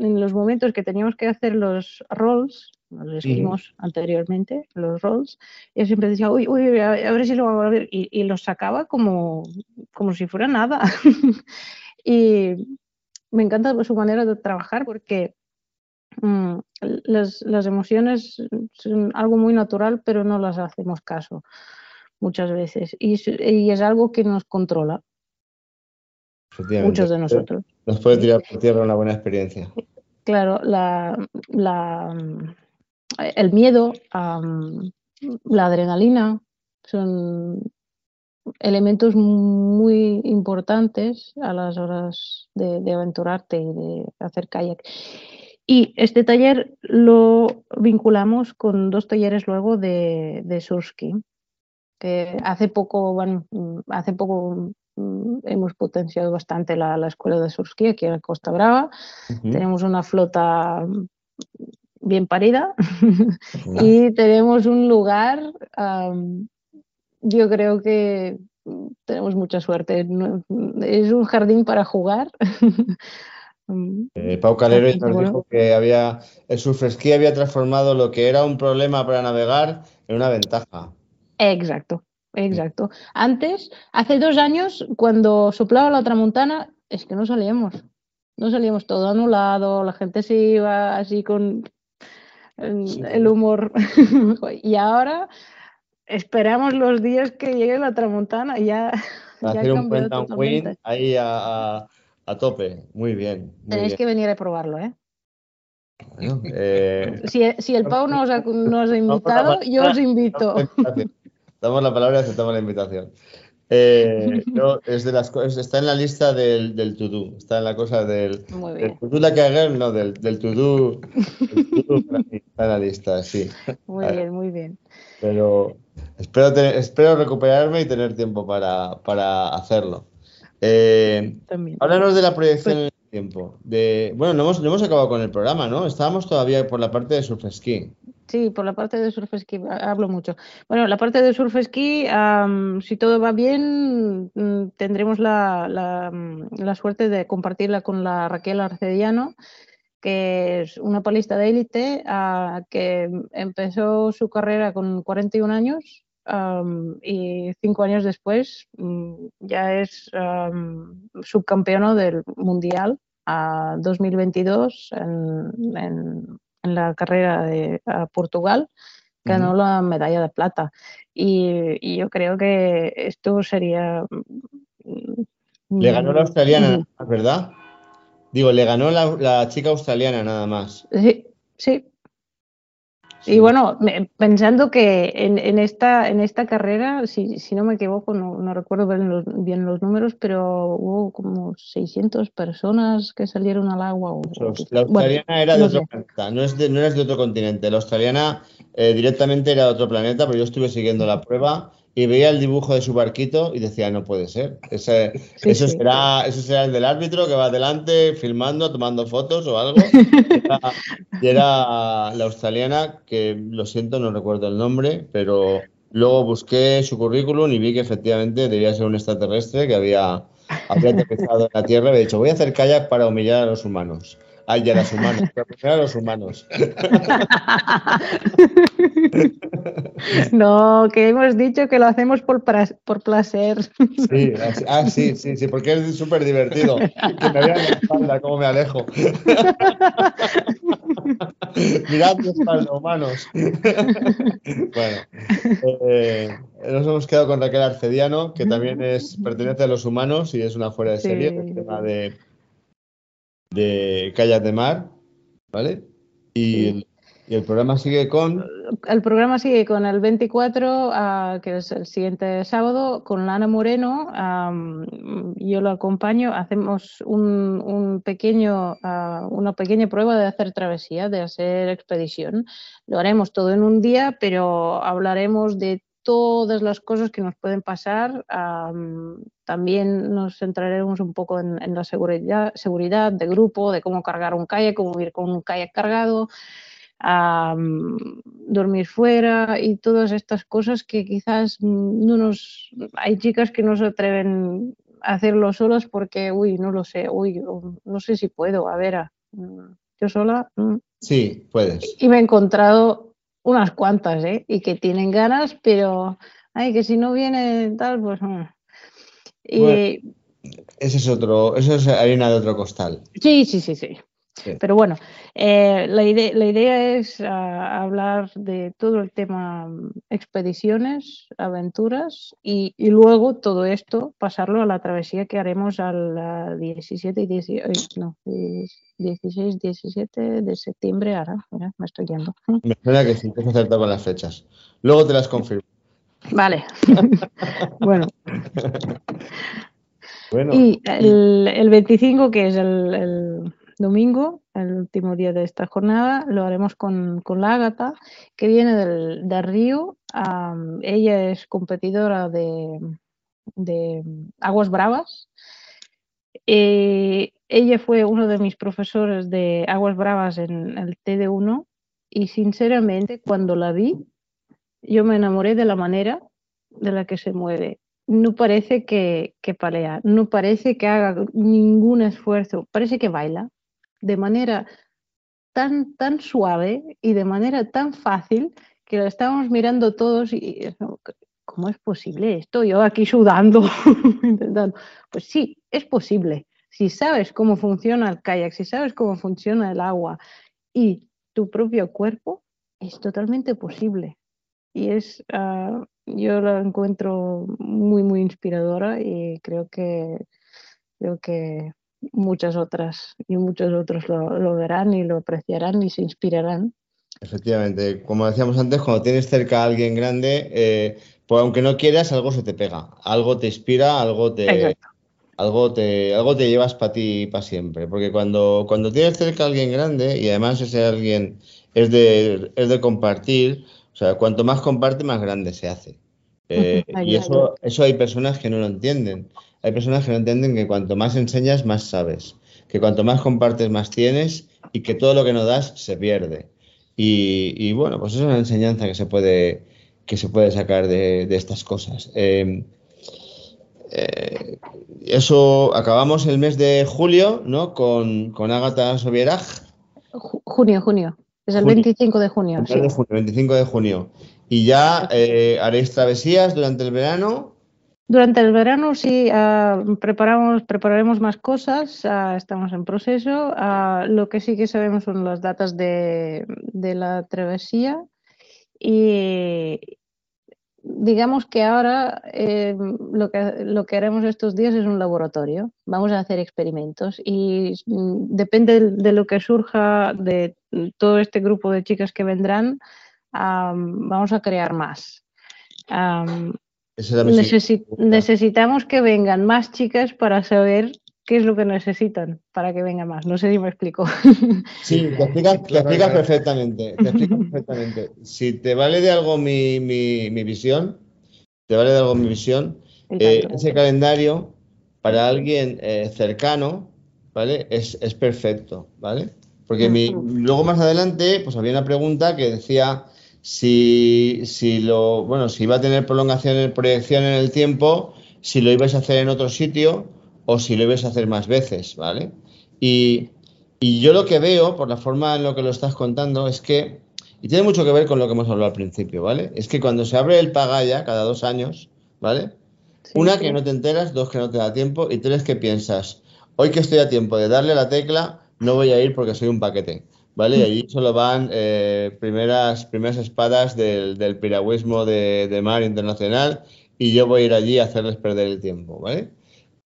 en los momentos que teníamos que hacer los rolls, los escribimos sí. anteriormente, los rolls, ella siempre decía, uy, uy, a ver si lo vamos a ver, y, y los sacaba como, como si fuera nada. y me encanta su manera de trabajar porque mmm, las, las, emociones son algo muy natural, pero no las hacemos caso muchas veces. Y, y es algo que nos controla. Muchos de nosotros. Nos puede tirar por tierra una buena experiencia. Claro, la, la, el miedo, um, la adrenalina, son elementos muy importantes a las horas de, de, aventurarte y de hacer kayak. Y este taller lo vinculamos con dos talleres luego de, de surski, que hace poco, bueno, hace poco mm, hemos potenciado bastante la, la escuela de surski aquí en Costa Brava. Uh -huh. Tenemos una flota bien parida uh -huh. y tenemos un lugar um, yo creo que tenemos mucha suerte. Es un jardín para jugar. Eh, Pau Calero nos bueno. dijo que había el surfesquí había transformado lo que era un problema para navegar en una ventaja. Exacto, exacto. Antes, hace dos años, cuando soplaba la tramontana, es que no salíamos. No salíamos todo anulado, la gente se iba así con el humor. y ahora esperamos los días que llegue la tramontana y ya. Hacer ya un win ahí a, a, a, tope. Muy bien. Muy Tenéis bien. que venir a probarlo, ¿eh? Bueno, eh... si, si, el Pau nos ha, nos ha invitado, yo os invito. Damos la palabra y aceptamos la invitación. Eh, no, es de las está en la lista del, del to-do, está en la cosa del, del to-do la que haga, no, del, del to-do, está en la lista, sí. Muy bien, muy bien. Pero espero, tener, espero recuperarme y tener tiempo para, para hacerlo. Eh. Háblanos de la proyección pues, en el tiempo. De, bueno, no hemos, no hemos acabado con el programa, ¿no? Estábamos todavía por la parte de surf ski. Sí, por la parte de surf ski hablo mucho. Bueno, la parte de surf ski, um, si todo va bien, mm, tendremos la, la, mm, la, suerte de compartirla con la Raquel Arcediano, que es una palista de élite uh, que empezó su carrera con 41 años um, y cinco años después um, ya es subcampeono del mundial a 2022 en, en en la carrera de Portugal, ganó la medalla de plata. Y, y, yo creo que esto sería... mm, Le ganó la australiana, ¿verdad? Digo, le ganó la, la chica australiana nada más. Sí, sí. Y bueno, me- pensando que en, en esta, en esta carrera, si, si no me equivoco, no, no recuerdo bien los, bien los números, pero hubo como 600 personas que salieron al agua. o- La bueno, australiana era de no otro sé. planeta, no, es de, no eres de otro continente. La australiana eh, directamente era de otro planeta, pero yo estuve siguiendo la prueba y veía el dibujo de su barquito y decía, no puede ser. Ese- Sí, eso, sí. Será, eso será el del árbitro que va adelante filmando, tomando fotos o algo. Y era, y era la australiana, que lo siento, no recuerdo el nombre, pero luego busqué su currículum y vi que efectivamente debía ser un extraterrestre que había, había aterrizado en la Tierra y había dicho, voy a hacer kayak para humillar a los humanos. Ay, ya a los humanos, pero a los humanos. No, que hemos dicho que lo hacemos por, por placer. Sí, así- ah, sí, sí, sí, porque es súper divertido. Que me vean la espalda, cómo me alejo. Mirad mi espalda, humanos. Bueno, eh, nos hemos quedado con Raquel Arcediano, que también es, pertenece a los humanos y es una fuera de Sí. serie, el tema de, de Callas de Mar, ¿vale? Y, Sí. el, y el programa sigue con... El programa sigue con el 24, ah, que es el siguiente sábado, con Lana Moreno. yo lo acompaño. Hacemos un, un pequeño, ah, una pequeña prueba de hacer travesía, de hacer expedición. Lo haremos todo en un día, pero hablaremos de todas las cosas que nos pueden pasar. am, también nos centraremos un poco en, en la seguridad, seguridad de grupo, de cómo cargar un kayak, cómo ir con un kayak cargado dormir fuera y todas estas cosas que quizás no nos hay chicas que no se atreven a hacerlo solas porque uy no lo sé uy no sé si puedo a ver a- mm, yo sola mm. Sí, puedes. y me he encontrado unas cuantas ¿eh? y que tienen ganas pero ay que si no viene tal pues mm. y Bueno. Ese es otro, eso es harina de otro costal. Sí, sí, sí, sí. Sí. Pero bueno, eh, la, ide- la idea es ah, hablar de todo el tema mm, expediciones, aventuras y, y luego todo esto pasarlo a la travesía que haremos al ah, 17 y 18, no, 16, 17 de septiembre. Ahora, mira, me estoy yendo. Me suena que sí, te has acertado con las fechas. Luego te las confirmo. Vale. bueno, Bueno, Y el, el 25, que es el, el domingo, el último día de esta jornada, lo haremos con, con la Ágata, que viene del, del Río. Ella es competidora de, de Aguas Bravas. Eh, ella fue uno de mis profesores de Aguas Bravas en el TD1 y sinceramente cuando la vi, yo me enamoré de la manera de la que se mueve no parece que, que palea, no parece que haga ningún esfuerzo, parece que baila de manera tan, tan suave y de manera tan fácil que lo estábamos mirando todos y ¿cómo es posible esto? Yo aquí sudando, intentando. Pues sí, es posible. Si sabes cómo funciona el kayak, si sabes cómo funciona el agua y tu propio cuerpo, es totalmente posible. Y es, ah, yo la encuentro muy, muy inspiradora y creo que, creo que muchas otras y muchos otros lo, lo verán y lo apreciarán y se inspirarán. efectivamente, como decíamos antes, cuando tienes cerca a alguien grande, eh, pues aunque no quieras, algo se te pega, algo te inspira, algo te, Exacto. algo te, algo te llevas para ti para siempre. Porque cuando, cuando tienes cerca a alguien grande y además ese alguien es de, es de compartir, o sea, cuanto más comparte, más grande se hace. Eh, y eso, eso hay personas que no lo entienden. Hay personas que no entienden que cuanto más enseñas, más sabes. Que cuanto más compartes, más tienes y que todo lo que no das se pierde. Y, y bueno, pues es una enseñanza que se puede, que se puede sacar de, de estas cosas. Eh, eh, eso acabamos el mes de julio, ¿no? Con, con Ágata Sobieraj. Ju- Junio, junio. Es el Junio. 25 de junio. El sí. mes de junio, 25 de junio. Y ya eh, haréis travesías durante el verano. Durante el verano sí ah, preparamos, prepararemos más cosas, ah, estamos en proceso. Ah, lo que sí que sabemos son las datas de, la travesía y digamos que ahora eh, lo, que, lo que haremos estos días es un laboratorio. Vamos a hacer experimentos y mm, depende de lo que surja de todo este grupo de chicas que vendrán, am, vamos a crear más. Necesi- necesitamos que vengan más chicas para saber qué es lo que necesitan para que vengan más. No sé si me explico. Sí, te explicas, te Claro, explicas claro. perfectamente. Te explicas perfectamente. Si te vale de algo mi, mi- mi visión, te vale de algo mi visión, eh, ese calendario para alguien eh, cercano, ¿vale? Es, es perfecto, ¿vale? Porque mi- luego más adelante, pues había una pregunta que decía si, si lo, bueno, si iba a tener prolongación en proyección en el tiempo, si lo ibais a hacer en otro sitio o si lo ibais a hacer más veces, ¿vale? Y, y yo lo que veo, por la forma en lo que lo estás contando, es que, y tiene mucho que ver con lo que hemos hablado al principio, ¿vale? Es que cuando se abre el Pagaya cada dos años, ¿vale? Sí, Una, sí. que no te enteras, dos, que no te da tiempo, y tres, que piensas, hoy que estoy a tiempo de darle la tecla, no voy a ir porque soy un paquete, ¿vale? Y allí solo van eh, primeras, primeras espadas del, piragüismo de, de mar internacional, y yo voy a ir allí a hacerles perder el tiempo, ¿vale?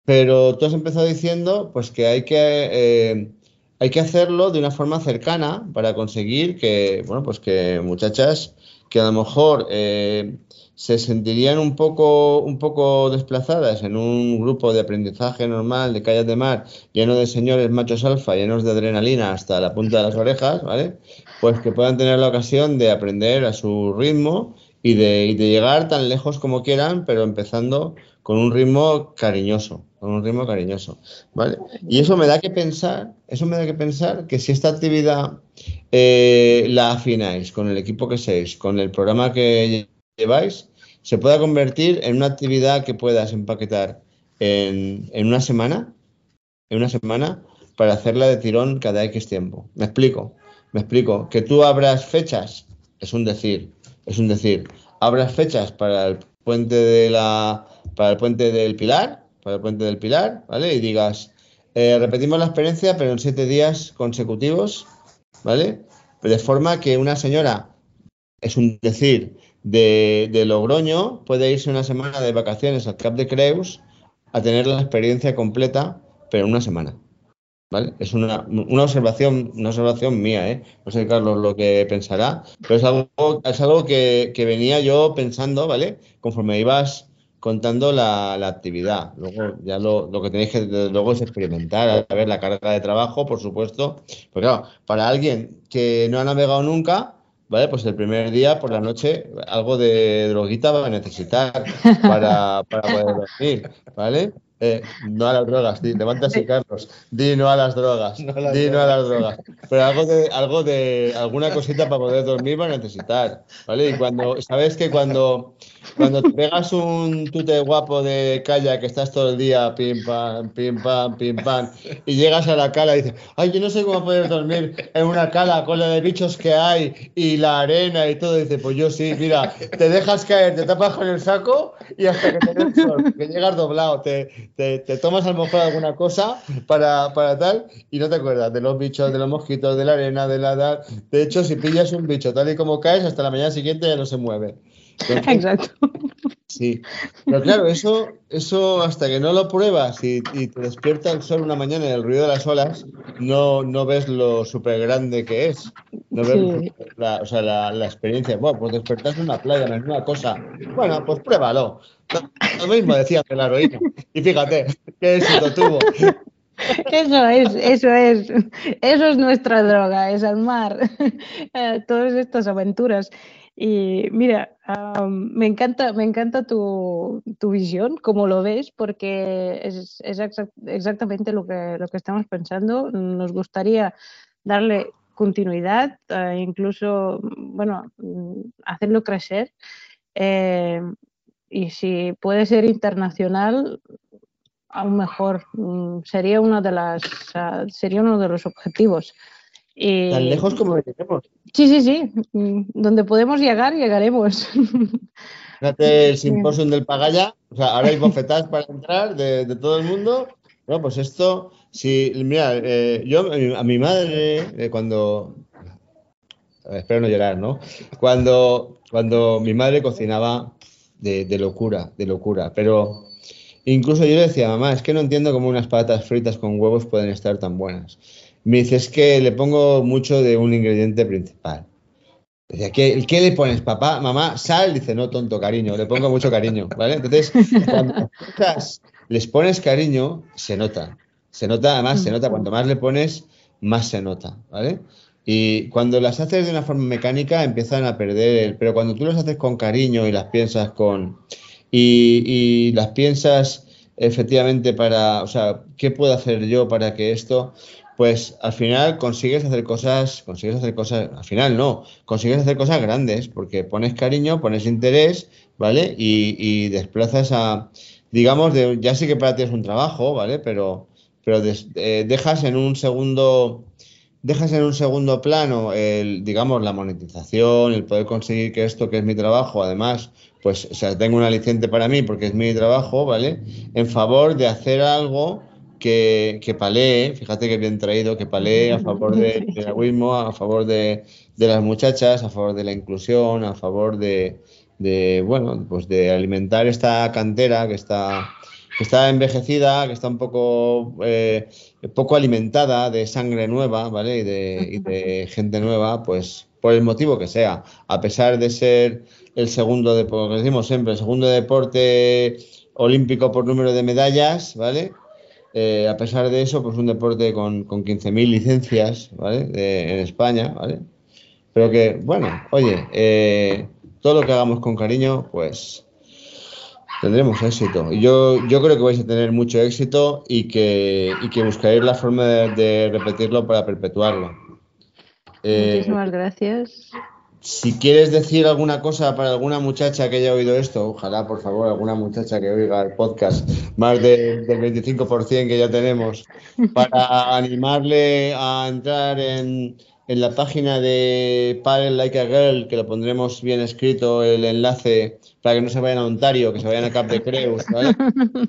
Pero tú has empezado diciendo, pues que hay que, eh, hay que hacerlo de una forma cercana para conseguir que, bueno, pues que muchachas que a lo mejor eh, se sentirían un poco, un poco desplazadas en un grupo de aprendizaje normal de calles de mar, lleno de señores machos alfa, llenos de adrenalina hasta la punta de las orejas, ¿vale? Pues que puedan tener la ocasión de aprender a su ritmo y de, y de llegar tan lejos como quieran, pero empezando con un ritmo cariñoso, con un ritmo cariñoso, ¿vale? Y eso me da que pensar, eso me da que pensar que si esta actividad eh, la afináis con el equipo que seis, con el programa que lleváis, se pueda convertir en una actividad que puedas empaquetar en, en una semana, en una semana, para hacerla de tirón cada X tiempo. Me explico, me explico. Que tú abras fechas, es un decir, es un decir. Abras fechas para el puente de la, para el puente del Pilar, para el puente del Pilar, ¿vale? Y digas, eh, repetimos la experiencia, pero en siete días consecutivos, ¿vale? De forma que una señora, es un decir, de, de Logroño puede irse una semana de vacaciones al Cap de Creus a tener la experiencia completa, pero en una semana. ¿Vale? Es una, una observación, una observación mía, ¿eh? No sé, Carlos, lo que pensará, pero es algo, es algo que, que venía yo pensando, ¿vale? Conforme ibas contando la, la actividad. Luego, ya lo, lo que tenéis que luego es experimentar, a ver la carga de trabajo, por supuesto. Pero claro, para alguien que no ha navegado nunca, ¿vale? Pues el primer día por la noche algo de droguita va a necesitar para, para poder dormir, ¿vale? Eh, no a las drogas, di, levántase Carlos, di no a las drogas, No a las di no a drogas. las drogas, pero algo de, algo de, alguna cosita para poder dormir va a necesitar, ¿vale? Y cuando, sabes que cuando, cuando te pegas un tute guapo de calla que estás todo el día pim pam, pim pam, pim pam, y llegas a la cala y dices, ay, yo no sé cómo poder dormir en una cala con la de bichos que hay y la arena y todo, y dice, pues yo sí, mira, te dejas caer, te tapas con el saco y hasta que te sol, que llegas doblado, te, te, te tomas a lo mejor alguna cosa para, para tal y no te acuerdas de los bichos, de los mosquitos, de la arena, de la edad. De hecho, si pillas un bicho tal y como caes, hasta la mañana siguiente ya no se mueve. Entonces, Exacto. Sí, pero claro, eso, eso hasta que no lo pruebas y, y te despierta el sol una mañana en el ruido de las olas, no, no ves lo súper grande que es. No ves Sí. la, o sea, la, la experiencia. Bueno, pues despertarse en una playa no es una cosa. Bueno, pues pruébalo. Lo mismo decía la heroína. Y fíjate, qué éxito tuvo. Eso es, eso es, eso es nuestra droga, es el mar, eh, todas estas aventuras. Y mira, me encanta, me encanta tu, tu visión, como lo ves, porque es, es exac- exactamente lo que, lo que estamos pensando. Nos gustaría darle continuidad, eh, incluso, bueno, hacerlo crecer. eh, y si puede ser internacional, aún mejor. Mm, Sería una de las, ah, sería uno de los objetivos. Y- Tan lejos como lleguemos. Sí, sí, sí. Mm, Donde podemos llegar, llegaremos. Fíjate el simposium del Pagaya, o sea, ahora hay bofetadas para entrar de, de todo el mundo. Bueno, pues esto, si, mira, eh, yo a mi, madre, eh, cuando, espero no llorar, ¿no? Cuando, cuando mi madre cocinaba de, de locura, de locura, pero incluso yo le decía, mamá, es que no entiendo cómo unas patatas fritas con huevos pueden estar tan buenas. Me dice, que le pongo mucho de un ingrediente principal. Decía, ¿qué, ¿qué le pones, papá? Mamá, sal. Dice, no, tonto, cariño. Le pongo mucho cariño, ¿vale? Entonces, cuando les pones cariño, se nota. Se nota, además, se nota. Cuanto más le pones, más se nota, ¿vale? Y cuando las haces de una forma mecánica, empiezan a perder. Pero cuando tú las haces con cariño y las piensas con. Y, y las piensas efectivamente para. O sea, ¿qué puedo hacer yo para que esto.? Pues al final consigues hacer cosas, consigues hacer cosas, al final no, consigues hacer cosas grandes, porque pones cariño, pones interés, ¿vale? Y, y desplazas a, digamos, de, ya sé que para ti es un trabajo, ¿vale? Pero, pero eh, dejas en un segundo, dejas en un segundo plano el, digamos, la monetización, el poder conseguir que esto que es mi trabajo, además, pues, o sea, tengo un aliciente para mí porque es mi trabajo, ¿vale? En favor de hacer algo que, que palee, fíjate que bien traído, que palee a favor del piragüismo, a favor de, de las muchachas, a favor de la inclusión, a favor de, de, bueno, pues de alimentar esta cantera que está, que está envejecida, que está un poco, eh, poco alimentada de sangre nueva, ¿vale? Y de, y de gente nueva, pues por el motivo que sea, a pesar de ser el segundo deporte, decimos siempre, el segundo deporte olímpico por número de medallas, ¿vale? Eh, a pesar de eso, pues un deporte con, con 15.000 licencias, ¿vale? En España, ¿vale? Pero que, bueno, oye, eh, todo lo que hagamos con cariño, pues tendremos éxito. Yo, yo creo que vais a tener mucho éxito y que, y que buscaréis la forma de, de repetirlo para perpetuarlo. Eh, Muchísimas gracias. Si quieres decir alguna cosa para alguna muchacha que haya oído esto, ojalá, por favor, alguna muchacha que oiga el podcast, más de- del 25% que ya tenemos, para animarle a entrar en, en la página de Paddle Like a Girl, que lo pondremos bien escrito, el enlace, para que no se vayan a Ontario, que se vayan a Cap de Creus, ¿vale?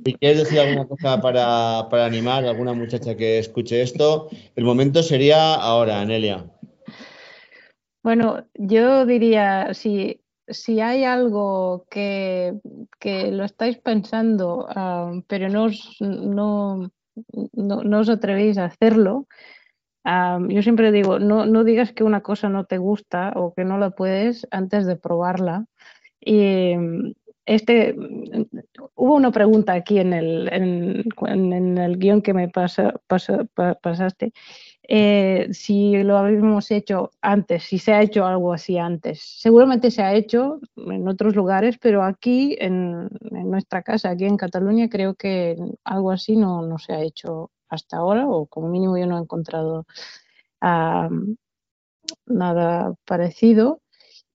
Si quieres decir alguna cosa para, para animar a alguna muchacha que escuche esto, el momento sería ahora, Anelia. Bueno, yo diría, si, si hay algo que, que lo estáis pensando, ah, pero no os, no, no, os atrevéis a hacerlo, ah, yo siempre digo, no, no digas que una cosa no te gusta o que no la puedes antes de probarla. Y mm, este, mm, hubo una pregunta aquí en el, en, el guion que me pasa, pasa- pa- pasaste eh, si lo habíamos hecho antes, si se ha hecho algo así antes. Seguramente se ha hecho en otros lugares, pero aquí en, nuestra casa, aquí en Cataluña, creo que algo así no, se ha hecho hasta ahora, o como mínimo yo no he encontrado nada parecido.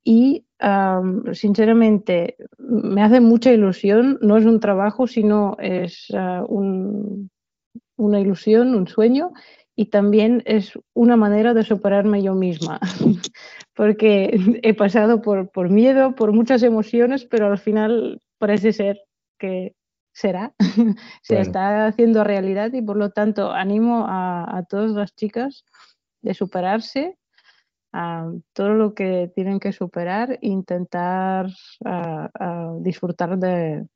Y am, sinceramente me hace mucha ilusión, no es un trabajo, sino es ah, un- una ilusión, un sueño y también es una manera de superarme yo misma, porque he pasado por, por miedo, por muchas emociones, pero al final parece ser que será, se Bueno. está haciendo realidad y por lo tanto animo a, a todas las chicas de superarse a todo lo que tienen que superar, intentar disfrutar de,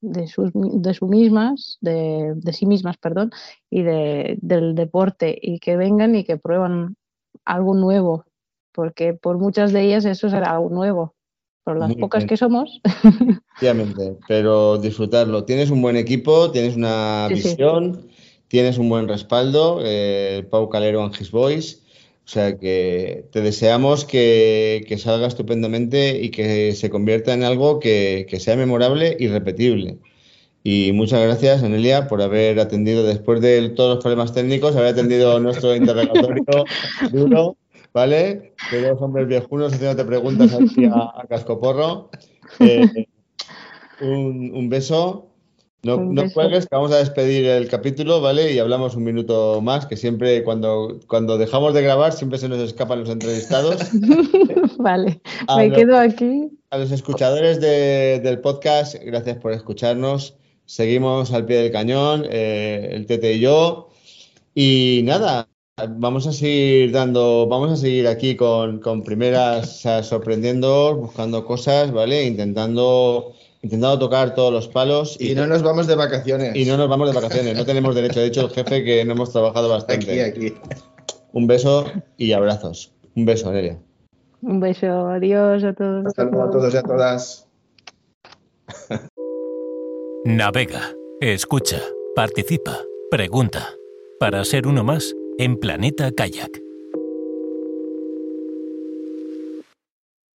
de, sus, de sus mismas, de, de sí mismas, perdón, y de, del deporte, y que vengan y que prueban algo nuevo, porque por muchas de ellas eso será algo nuevo, por las Muy pocas bien. que somos. Efectivamente, pero disfrutarlo. Tienes un buen equipo, tienes una Sí, sí. visión, tienes un buen respaldo, eh, Pau Calero and His Boys. O sea que te deseamos que, que salga estupendamente y que se convierta en algo que, que sea memorable y repetible. Y muchas gracias, Anelia, por haber atendido después de todos los problemas técnicos, haber atendido nuestro interrogatorio duro, ¿vale? De dos hombres viejunos haciéndote preguntas aquí a, a cascoporro. Eh, un, un beso. No, no cuelgues, que vamos a despedir el capítulo, ¿vale? Y hablamos un minuto más, que siempre cuando, cuando dejamos de grabar siempre se nos escapan los entrevistados. vale, A me los- quedo aquí. a los escuchadores de- del podcast, gracias por escucharnos. Seguimos al pie del cañón, eh, el Tete y yo. Y nada, vamos a seguir dando, vamos a seguir aquí con, con primeras, o sea, sorprendiendo, buscando cosas, ¿vale? Intentando, intentando tocar todos los palos. Y, no nos vamos de vacaciones. Y no nos vamos de vacaciones, no tenemos derecho. De hecho, el jefe que no hemos trabajado bastante. Aquí, aquí. Un beso y abrazos. Un beso, Nelia. Un beso, adiós a todos. Hasta luego a todos y a todas. Navega, escucha, participa, pregunta. Para ser uno más en Planeta Kayak.